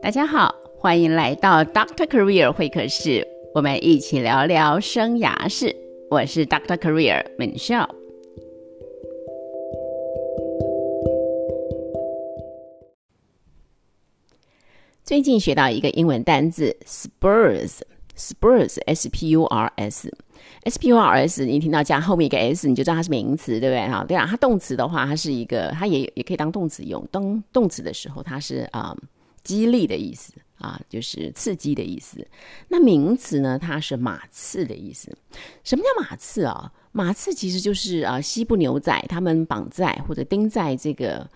大家好，欢迎来到 Doctor Career 会客室，我们一起聊聊生涯事。我是 Doctor Career 文笑。最近学到一个英文单字 Spurs，Spurs，S P U R S，S P U R S，你听到加后面一个 S，你就知道它是名词，对不对？哈，对啊，它动词的话，它是一个，它也也可以当动词用。当动词的时候，它是啊，激励的意思啊，就是刺激的意思。那名词呢，它是马刺的意思。什么叫马刺啊？马刺其实就是啊，西部牛仔他们绑在或者钉在这个。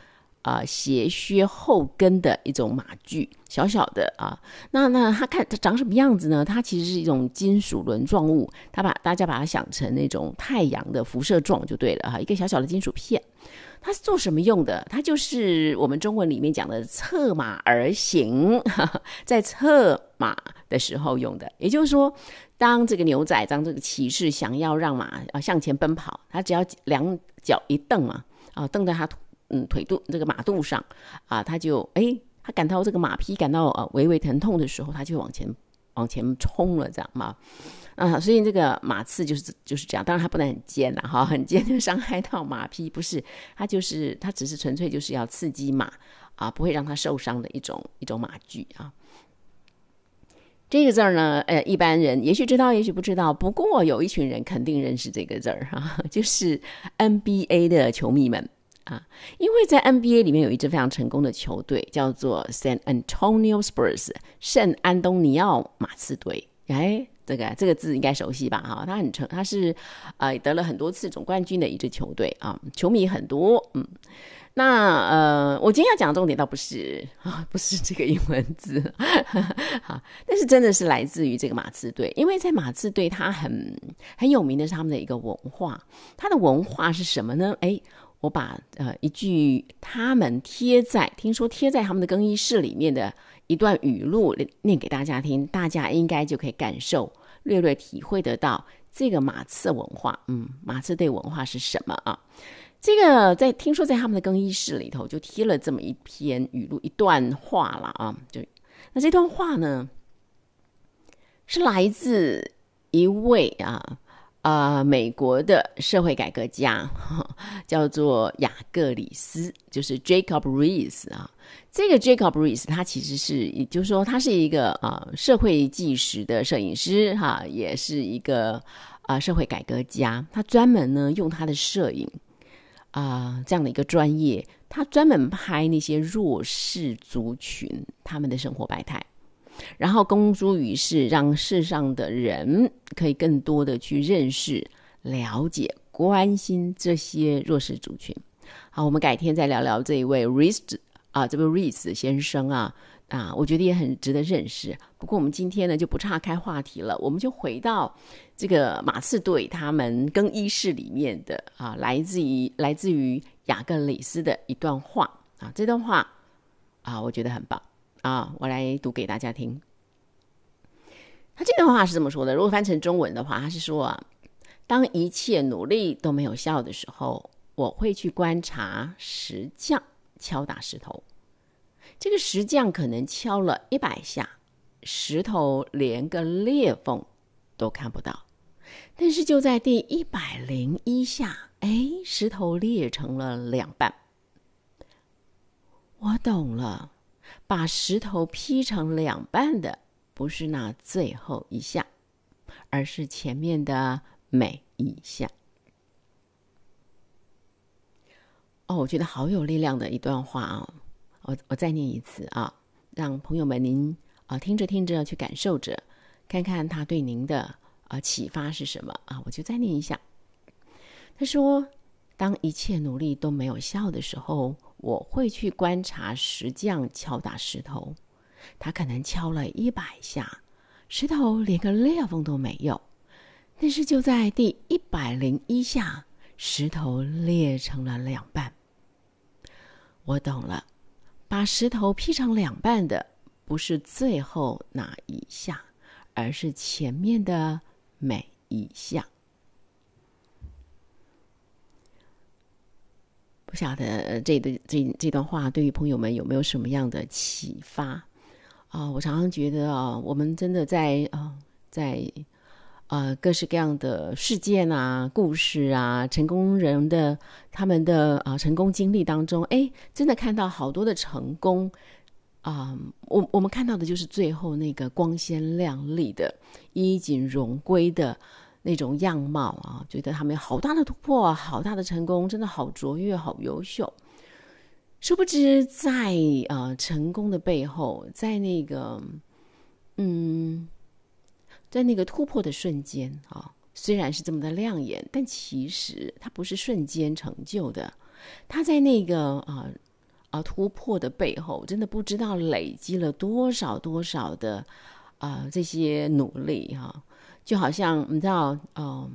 啊，鞋靴后跟的一种马具，小小的啊，那那它看它长什么样子呢？它其实是一种金属轮状物，它把大家把它想成那种太阳的辐射状就对了哈，一个小小的金属片，它是做什么用的？它就是我们中文里面讲的策马而行，在策马的时候用的。也就是说，当这个牛仔当这个骑士想要让马啊向前奔跑，他只要两脚一蹬嘛，啊蹬在他。嗯，腿肚这个马肚上啊，他就哎，他感到这个马匹感到呃微微疼痛的时候，他就往前往前冲了，这样嘛，啊所以这个马刺就是就是这样。当然，它不能很尖了哈，很尖就伤害到马匹，不是？它就是它只是纯粹就是要刺激马啊，不会让它受伤的一种一种马具啊。这个字儿呢，呃，一般人也许知道，也许不知道。不过有一群人肯定认识这个字儿哈，就是 NBA 的球迷们。啊，因为在 NBA 里面有一支非常成功的球队，叫做 San Antonio Spurs，圣安东尼奥马刺队。哎，这个这个字应该熟悉吧？哈，他很成，他是呃得了很多次总冠军的一支球队啊，球迷很多。嗯，那呃，我今天要讲的重点倒不是啊，不是这个英文字，哈，但是真的是来自于这个马刺队，因为在马刺队，它很很有名的是他们的一个文化，它的文化是什么呢？哎。我把呃一句他们贴在听说贴在他们的更衣室里面的一段语录念给大家听，大家应该就可以感受略略体会得到这个马刺文化，嗯，马刺队文化是什么啊？这个在听说在他们的更衣室里头就贴了这么一篇语录一段话了啊，就那这段话呢是来自一位啊。啊，美国的社会改革家 叫做雅各里斯，就是 Jacob Riis 啊。这个 Jacob Riis 他其实是，也就是说，他是一个啊社会纪实的摄影师哈，也是一个啊社会改革家。他专门呢用他的摄影啊这样的一个专业，他专门拍那些弱势族群他们的生活百态。然后公诸于世，让世上的人可以更多的去认识、了解、关心这些弱势族群。好，我们改天再聊聊这一位 Reese 啊，这位 Reese 先生啊啊，我觉得也很值得认识。不过我们今天呢就不岔开话题了，我们就回到这个马刺队他们更衣室里面的啊，来自于来自于雅各里斯的一段话啊，这段话啊，我觉得很棒。啊，我来读给大家听。他这段话是这么说的：如果翻成中文的话，他是说啊，当一切努力都没有效的时候，我会去观察石匠敲打石头。这个石匠可能敲了一百下，石头连个裂缝都看不到。但是就在第一百零一下，哎，石头裂成了两半。我懂了。把石头劈成两半的，不是那最后一下，而是前面的每一下。哦，我觉得好有力量的一段话啊！我我再念一次啊，让朋友们您啊听着听着去感受着，看看他对您的啊启发是什么啊！我就再念一下。他说：“当一切努力都没有效的时候。”我会去观察石匠敲打石头，他可能敲了一百下，石头连个裂缝都没有。但是就在第一百零一下，石头裂成了两半。我懂了，把石头劈成两半的不是最后那一下，而是前面的每一下。不晓得这的这这段话对于朋友们有没有什么样的启发？啊，我常常觉得啊，我们真的在啊，在啊各式各样的事件啊、故事啊、成功人的他们的啊成功经历当中，哎，真的看到好多的成功啊。我我们看到的就是最后那个光鲜亮丽的、衣锦荣归的那种样貌啊，觉得他们好大的突破、好大的成功，真的好卓越、好优秀。殊不知，在呃成功的背后，在那个嗯，在那个突破的瞬间啊，虽然是这么的亮眼，但其实它不是瞬间成就的。他在那个啊啊突破的背后，真的不知道累积了多少多少的啊这些努力哈，就好像你知道，嗯。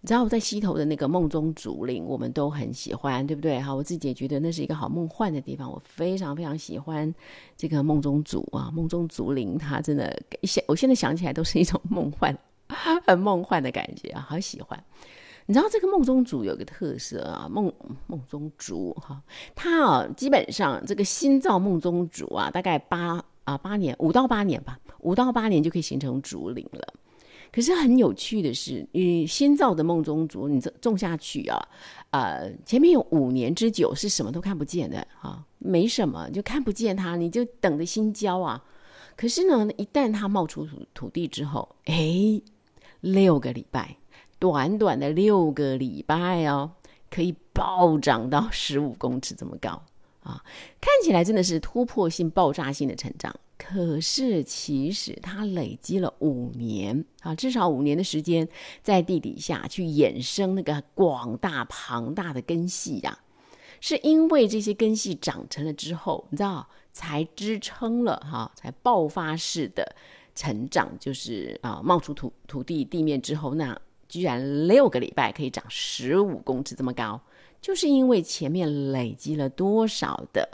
你知道我在溪头的那个梦中竹林，我们都很喜欢，对不对？哈，我自己也觉得那是一个好梦幻的地方，我非常非常喜欢这个梦中竹啊，梦中竹林，它真的想，我现在想起来都是一种梦幻，很梦幻的感觉啊，好喜欢。你知道这个梦中竹有个特色啊，梦梦中竹哈，它啊基本上这个新造梦中竹啊，大概八啊八年，五到八年吧，五到八年就可以形成竹林了。可是很有趣的是，你新造的梦中竹，你种种下去啊，呃，前面有五年之久是什么都看不见的啊，没什么，就看不见它，你就等着新交啊。可是呢，一旦它冒出土土地之后，哎，六个礼拜，短短的六个礼拜哦，可以暴涨到十五公尺这么高啊，看起来真的是突破性、爆炸性的成长。可是，其实它累积了五年啊，至少五年的时间，在地底下去衍生那个广大庞大的根系呀，是因为这些根系长成了之后，你知道，才支撑了哈，才爆发式的成长，就是啊，冒出土土地地面之后，那居然六个礼拜可以长十五公尺这么高，就是因为前面累积了多少的。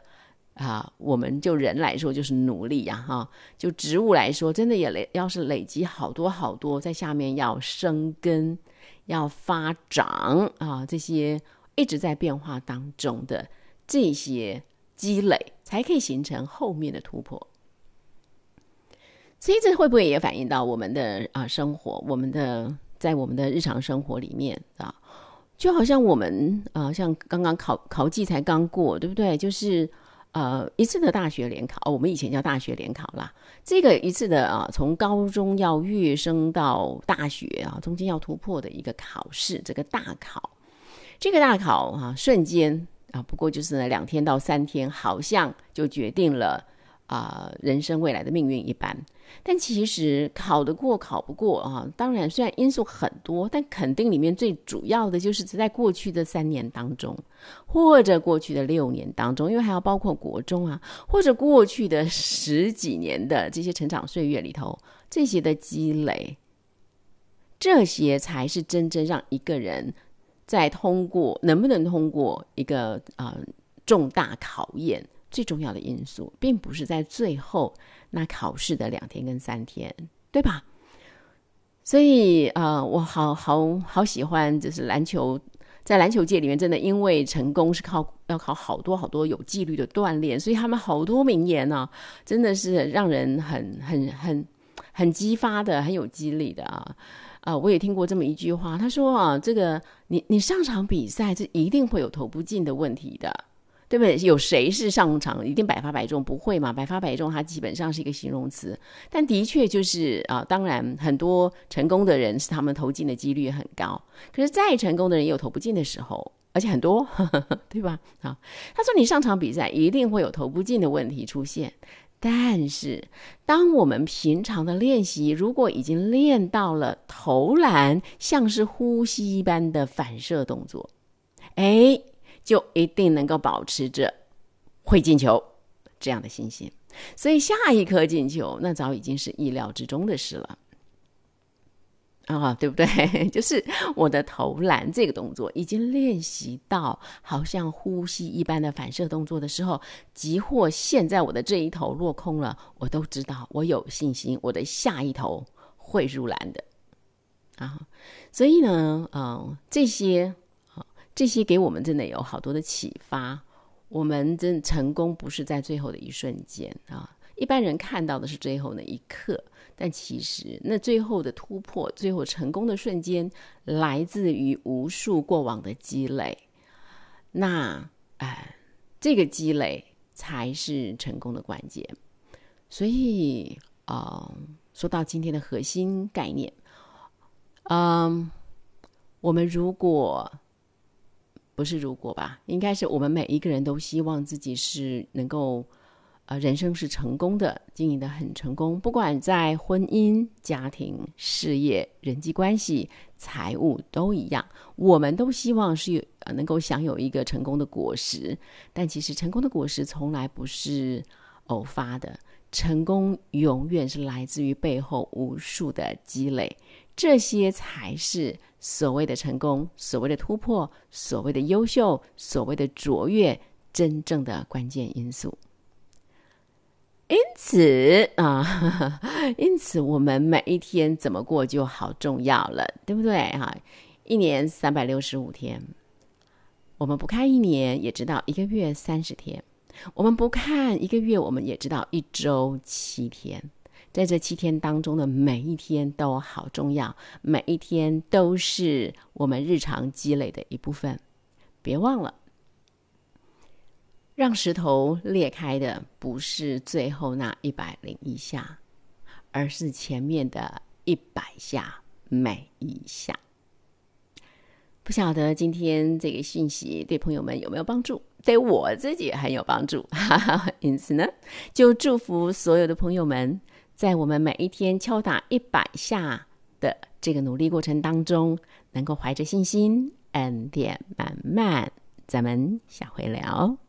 啊，我们就人来说就是努力呀，哈，就植物来说，真的也累，要是累积好多好多，在下面要生根、要发长啊，这些一直在变化当中的这些积累，才可以形成后面的突破。所以这会不会也反映到我们的啊生活？我们的在我们的日常生活里面啊，就好像我们啊，像刚刚考考季才刚过，对不对？就是。呃，一次的大学联考，我们以前叫大学联考啦。这个一次的啊，从高中要跃升到大学啊，中间要突破的一个考试，这个大考，这个大考啊，瞬间啊，不过就是呢两天到三天，好像就决定了。啊，人生未来的命运一般，但其实考得过考不过啊。当然，虽然因素很多，但肯定里面最主要的就是在过去的三年当中，或者过去的六年当中，因为还要包括国中啊，或者过去的十几年的这些成长岁月里头，这些的积累，这些才是真正让一个人在通过能不能通过一个啊重大考验。最重要的因素，并不是在最后那考试的两天跟三天，对吧？所以，呃，我好好好喜欢，就是篮球，在篮球界里面，真的因为成功是靠要靠好多好多有纪律的锻炼，所以他们好多名言呢，真的是让人很很很很激发的，很有激励的啊！啊，我也听过这么一句话，他说啊，这个你你上场比赛，这一定会有投不进的问题的。对不对？有谁是上场一定百发百中？不会嘛？百发百中，它基本上是一个形容词。但的确就是啊，当然很多成功的人是他们投进的几率很高。可是再成功的人也有投不进的时候，而且很多，对吧？啊，他说你上场比赛一定会有投不进的问题出现。但是当我们平常的练习，如果已经练到了投篮像是呼吸一般的反射动作，哎。就一定能够保持着会进球这样的信心，所以下一颗进球那早已经是意料之中的事了啊，对不对？就是我的投篮这个动作已经练习到好像呼吸一般的反射动作的时候，即或现在我的这一头落空了，我都知道我有信心，我的下一头会入篮的啊。所以呢，嗯，这些。这些给我们真的有好多的启发。我们真成功不是在最后的一瞬间啊，一般人看到的是最后那一刻，但其实那最后的突破、最后成功的瞬间，来自于无数过往的积累。那哎，这个积累才是成功的关键。所以，呃，说到今天的核心概念，嗯，我们如果不是如果吧，应该是我们每一个人都希望自己是能够，呃，人生是成功的，经营的很成功，不管在婚姻、家庭、事业、人际关系、财务都一样，我们都希望是有能够享有一个成功的果实。但其实成功的果实从来不是偶发的，成功永远是来自于背后无数的积累，这些才是。所谓的成功，所谓的突破，所谓的优秀，所谓的卓越，真正的关键因素。因此啊，因此我们每一天怎么过就好重要了，对不对？哈，一年三百六十五天，我们不看一年也知道一个月三十天，我们不看一个月，我们也知道一周七天。在这七天当中的每一天都好重要，每一天都是我们日常积累的一部分。别忘了，让石头裂开的不是最后那一百零一下，而是前面的一百下每一下。不晓得今天这个信息对朋友们有没有帮助？对我自己很有帮助，哈哈因此呢，就祝福所有的朋友们。在我们每一天敲打一百下的这个努力过程当中，能够怀着信心，恩典满满。咱们下回聊。